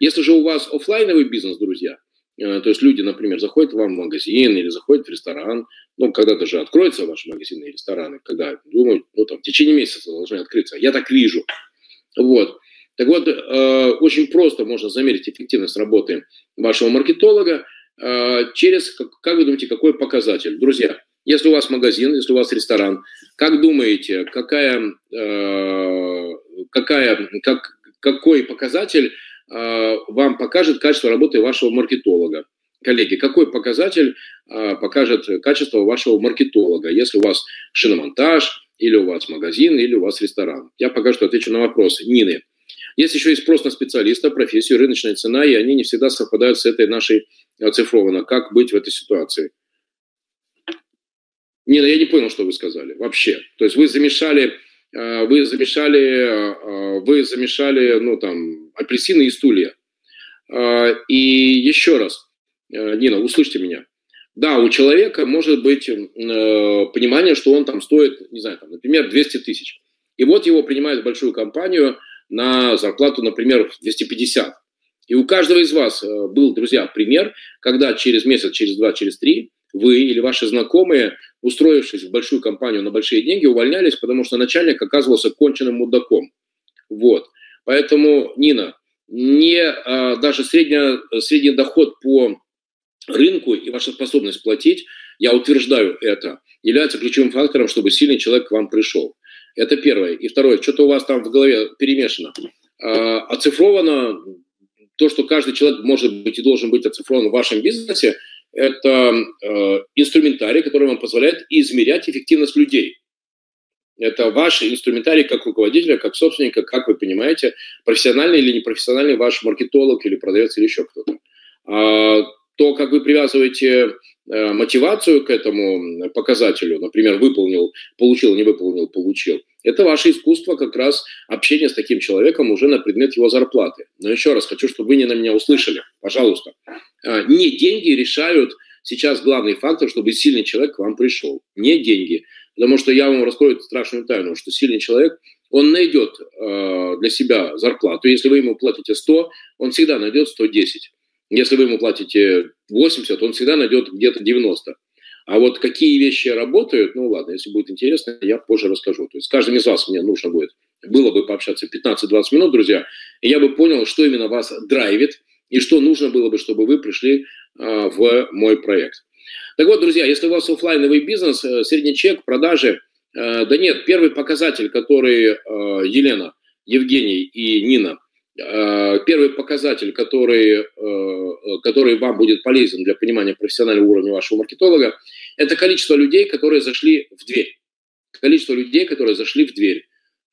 Если же у вас офлайновый бизнес, друзья, э, то есть люди, например, заходят вам в магазин или заходят в ресторан, ну, когда-то же откроются ваши магазины и рестораны, когда, думаю, ну, там, в течение месяца должны открыться. Я так вижу. Вот. Так вот, э, очень просто можно замерить эффективность работы вашего маркетолога э, через, как вы думаете, какой показатель? Друзья, если у вас магазин, если у вас ресторан, как думаете, какая, э, какая, как, какой показатель э, вам покажет качество работы вашего маркетолога? Коллеги, какой показатель э, покажет качество вашего маркетолога, если у вас шиномонтаж, или у вас магазин, или у вас ресторан? Я пока что отвечу на вопрос Нины. Есть еще и спрос на специалиста, профессию, рыночная цена, и они не всегда совпадают с этой нашей оцифрованно. Как быть в этой ситуации? Нина, я не понял, что вы сказали вообще. То есть вы замешали, э, вы замешали, э, вы замешали, ну там, апельсины и стулья. Э, и еще раз, Нина, услышьте меня. Да, у человека может быть понимание, что он там стоит, не знаю, там, например, 200 тысяч. И вот его принимают в большую компанию на зарплату, например, 250. И у каждого из вас был, друзья, пример, когда через месяц, через два, через три вы или ваши знакомые, устроившись в большую компанию на большие деньги, увольнялись, потому что начальник оказывался конченным мудаком. Вот. Поэтому, Нина, не а, даже средняя, средний доход по рынку и ваша способность платить, я утверждаю это, является ключевым фактором, чтобы сильный человек к вам пришел. Это первое. И второе, что-то у вас там в голове перемешано. А, оцифровано то, что каждый человек может быть и должен быть оцифрован в вашем бизнесе, это э, инструментарий, который вам позволяет измерять эффективность людей. Это ваш инструментарий как руководителя, как собственника, как вы понимаете, профессиональный или непрофессиональный ваш маркетолог или продавец или еще кто-то. А, то, как вы привязываете мотивацию к этому показателю, например, выполнил, получил, не выполнил, получил, это ваше искусство как раз общения с таким человеком уже на предмет его зарплаты. Но еще раз хочу, чтобы вы не на меня услышали, пожалуйста. А, не деньги решают сейчас главный фактор, чтобы сильный человек к вам пришел. Не деньги. Потому что я вам раскрою страшную тайну, что сильный человек, он найдет э, для себя зарплату. Если вы ему платите 100, он всегда найдет 110. Если вы ему платите 80, он всегда найдет где-то 90. А вот какие вещи работают, ну ладно, если будет интересно, я позже расскажу. То есть с каждым из вас мне нужно будет, было бы пообщаться 15-20 минут, друзья, и я бы понял, что именно вас драйвит, и что нужно было бы, чтобы вы пришли э, в мой проект. Так вот, друзья, если у вас офлайновый бизнес, э, средний чек, продажи, э, да нет, первый показатель, который э, Елена, Евгений и Нина первый показатель, который, э, который вам будет полезен для понимания профессионального уровня вашего маркетолога, это количество людей, которые зашли в дверь. Количество людей, которые зашли в дверь.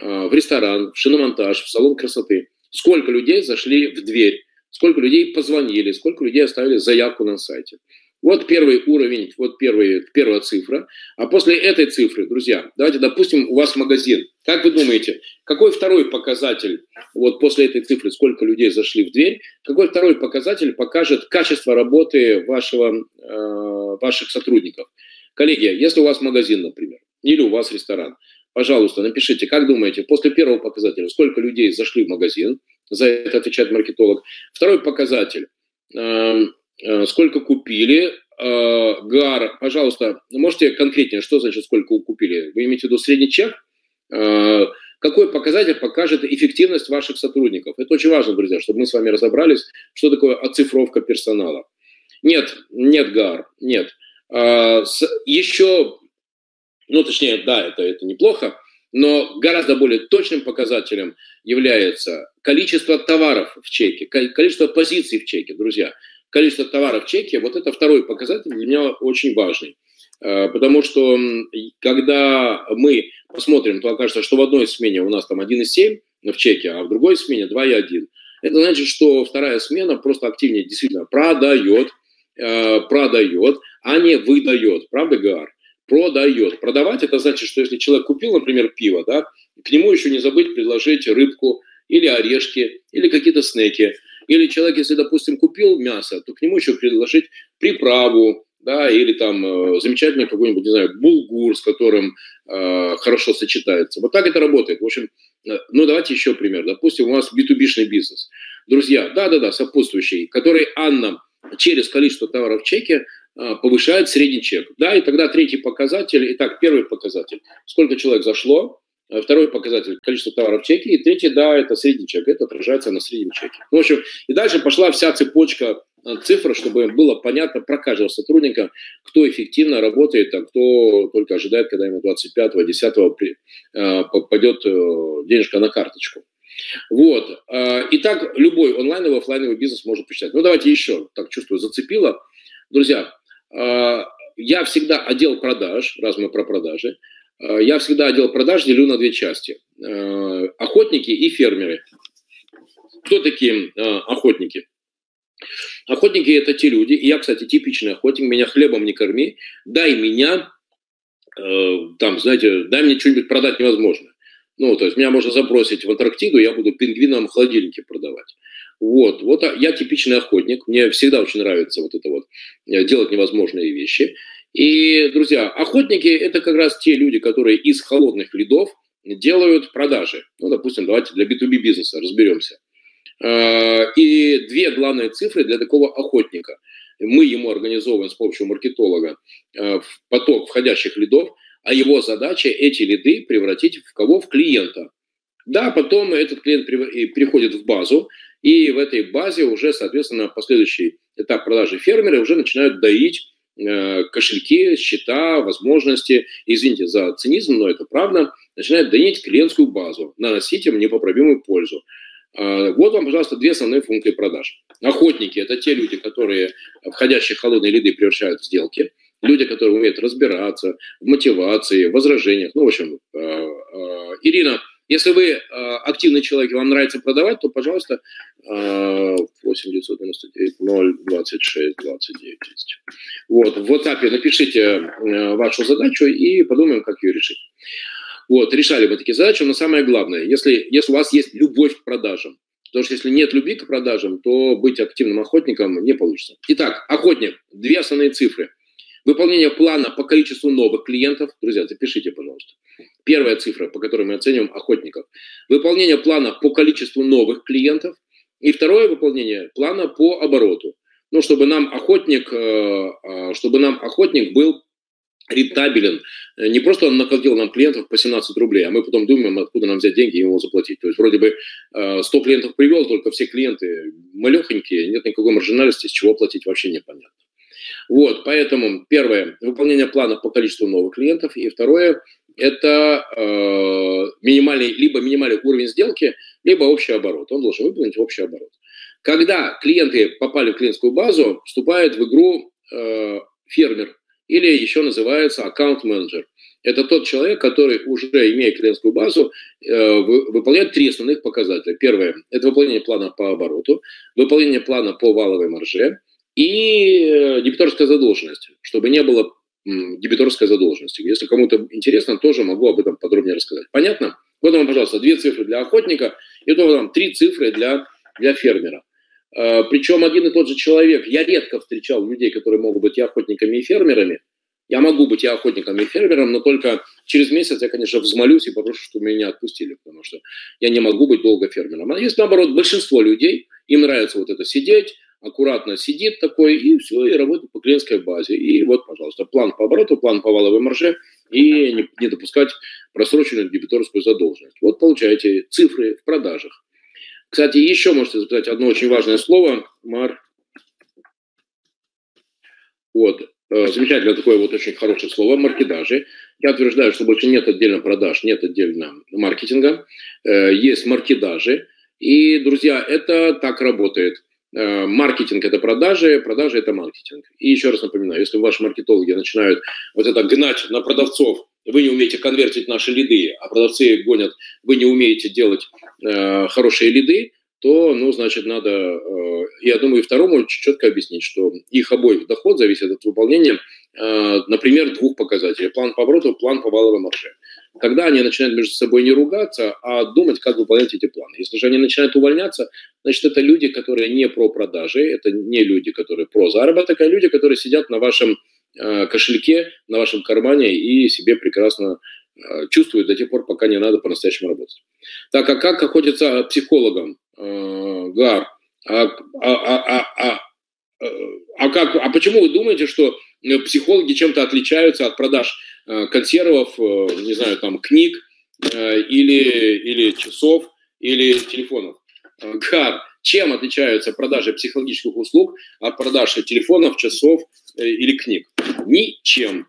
Э, в ресторан, в шиномонтаж, в салон красоты. Сколько людей зашли в дверь, сколько людей позвонили, сколько людей оставили заявку на сайте. Вот первый уровень, вот первый, первая цифра. А после этой цифры, друзья, давайте допустим, у вас магазин. Как вы думаете, какой второй показатель, вот после этой цифры, сколько людей зашли в дверь, какой второй показатель покажет качество работы вашего, э, ваших сотрудников? Коллеги, если у вас магазин, например, или у вас ресторан, пожалуйста, напишите, как думаете, после первого показателя, сколько людей зашли в магазин, за это отвечает маркетолог. Второй показатель, э, сколько купили. Э, ГАР, пожалуйста, можете конкретнее, что значит сколько купили? Вы имеете в виду средний чек? Э, какой показатель покажет эффективность ваших сотрудников? Это очень важно, друзья, чтобы мы с вами разобрались, что такое оцифровка персонала. Нет, нет ГАР, нет. Еще, ну точнее, да, это, это неплохо, но гораздо более точным показателем является количество товаров в чеке, количество позиций в чеке, друзья количество товаров в чеке, вот это второй показатель для меня очень важный. Э, потому что когда мы посмотрим, то окажется, что в одной смене у нас там 1,7 в чеке, а в другой смене 2,1. Это значит, что вторая смена просто активнее действительно продает, э, продает, а не выдает. Правда, Гар? Продает. Продавать это значит, что если человек купил, например, пиво, да, к нему еще не забыть предложить рыбку или орешки, или какие-то снеки. Или человек, если, допустим, купил мясо, то к нему еще предложить приправу, да, или там э, замечательный какой-нибудь, не знаю, булгур, с которым э, хорошо сочетается. Вот так это работает. В общем, э, ну давайте еще пример. Допустим, у вас B2B-шный бизнес. Друзья, да-да-да, сопутствующий, который Анна через количество товаров в чеке э, повышает средний чек. Да, и тогда третий показатель, итак, первый показатель, сколько человек зашло, Второй показатель – количество товаров в чеке. И третий, да, это средний чек. Это отражается на среднем чеке. В общем, и дальше пошла вся цепочка Э, цифр, чтобы было понятно про каждого сотрудника, кто эффективно работает, а кто только ожидает, когда ему 25-го, 10-го э, попадет э, денежка на карточку. Вот. Итак, любой онлайновый, офлайновый бизнес может посчитать. Ну, давайте еще, так чувствую, зацепило. Друзья, я всегда отдел продаж, раз мы про продажи, я всегда отдел продаж делю на две части. Охотники и фермеры. Кто такие охотники? Охотники – это те люди, и я, кстати, типичный охотник, меня хлебом не корми, дай меня, э, там, знаете, дай мне что-нибудь продать невозможно. Ну, то есть меня можно забросить в Антарктиду, я буду пингвинам в холодильнике продавать. Вот, вот я типичный охотник, мне всегда очень нравится вот это вот, э, делать невозможные вещи. И, друзья, охотники – это как раз те люди, которые из холодных ледов делают продажи. Ну, допустим, давайте для B2B бизнеса разберемся – Э, и две главные цифры для такого охотника. Мы ему организовываем с помощью маркетолога э, поток входящих лидов, а его задача эти лиды превратить в кого? В клиента. Да, потом этот клиент приходит в базу, и в этой базе уже, соответственно, последующий этап продажи фермеры уже начинают доить кошельки, счета, возможности, извините за цинизм, но это правда, начинают доить клиентскую базу, наносить им непоправимую пользу. А, вот вам, пожалуйста, две основные функции продаж. Охотники – это те люди, которые входящие холодные лиды превращают в сделки. Люди, которые умеют разбираться в мотивации, в возражениях. Ну, в общем, а, Ирина, если вы активный человек и вам нравится продавать, то, пожалуйста, 8 999 0 26 29 10. Вот, в WhatsApp напишите вашу задачу и подумаем, как ее решить. Вот, решали мы такие задачи, но самое главное, если, если у вас есть любовь к продажам, потому что если нет любви к продажам, то быть активным охотником не получится. Итак, охотник, две основные цифры. Выполнение плана по количеству новых клиентов. Друзья, запишите, пожалуйста. Первая цифра, по которой мы оцениваем охотников. Выполнение плана по количеству новых клиентов. И второе выполнение плана по обороту. Ну, чтобы нам охотник, э, э, чтобы нам охотник был рентабелен. Э, не просто он накопил нам клиентов по 17 рублей, а мы потом думаем, откуда нам взять деньги и ему заплатить. То есть вроде бы 100 э, клиентов привел, только все клиенты малехонькие, нет никакой маржинальности, с чего платить вообще непонятно. Вот, поэтому первое, выполнение плана по количеству новых клиентов, и второе, это э, минимальный, либо минимальный уровень сделки, либо общий оборот. Он должен выполнить общий оборот. Когда клиенты попали в клиентскую базу, вступает в игру э, фермер, или еще называется аккаунт-менеджер. Это тот человек, который уже имея клиентскую базу, э, выполняет три основных показателя. Первое – это выполнение плана по обороту, выполнение плана по валовой марже и э, дебиторская задолженность, чтобы не было дебиторской задолженности. Если кому-то интересно, тоже могу об этом подробнее рассказать. Понятно? Вот вам, пожалуйста, две цифры для охотника и то вам три цифры для, для фермера. Э, Причем один и тот же человек, я редко встречал людей, которые могут быть и охотниками, и фермерами. Я могу быть и охотником, и фермером, но только через месяц я, конечно, взмолюсь и попрошу, чтобы меня отпустили, потому что я не могу быть долго фермером. А есть, наоборот, большинство людей, им нравится вот это сидеть, аккуратно сидит такой, и все, и работает по клиентской базе. И вот, пожалуйста, план по обороту, план по валовой марже, и не, не допускать просроченную дебиторскую задолженность. Вот получаете цифры в продажах. Кстати, еще можете записать одно очень важное слово. Мар. Вот. Э, замечательное такое вот очень хорошее слово. Маркетажи. Я утверждаю, что больше нет отдельно продаж, нет отдельно маркетинга. Э, есть маркетажи. И, друзья, это так работает. Э, маркетинг – это продажи, продажи – это маркетинг. И еще раз напоминаю, если ваши маркетологи начинают вот это гнать на продавцов вы не умеете конвертить наши лиды, а продавцы гонят, вы не умеете делать э, хорошие лиды, то, ну, значит, надо, э, я думаю, второму четко объяснить, что их обоих доход зависит от выполнения, э, например, двух показателей. План по обороту, план по валовой марже. Тогда они начинают между собой не ругаться, а думать, как выполнять эти планы. Если же они начинают увольняться, значит, это люди, которые не про продажи, это не люди, которые про заработок, а люди, которые сидят на вашем э, кошельке, на вашем кармане и себе прекрасно э, чувствуют до тех пор, пока не надо по-настоящему работать. Так, а как охотиться психологам? Э, Гар, а, а, а, а, а, а, как, а почему вы думаете, что психологи чем-то отличаются от продаж Э, консервов, э, не знаю, там, книг э, или, или часов, или телефонов. Как? Чем отличаются продажи психологических услуг от продажи телефонов, часов или книг? Ничем.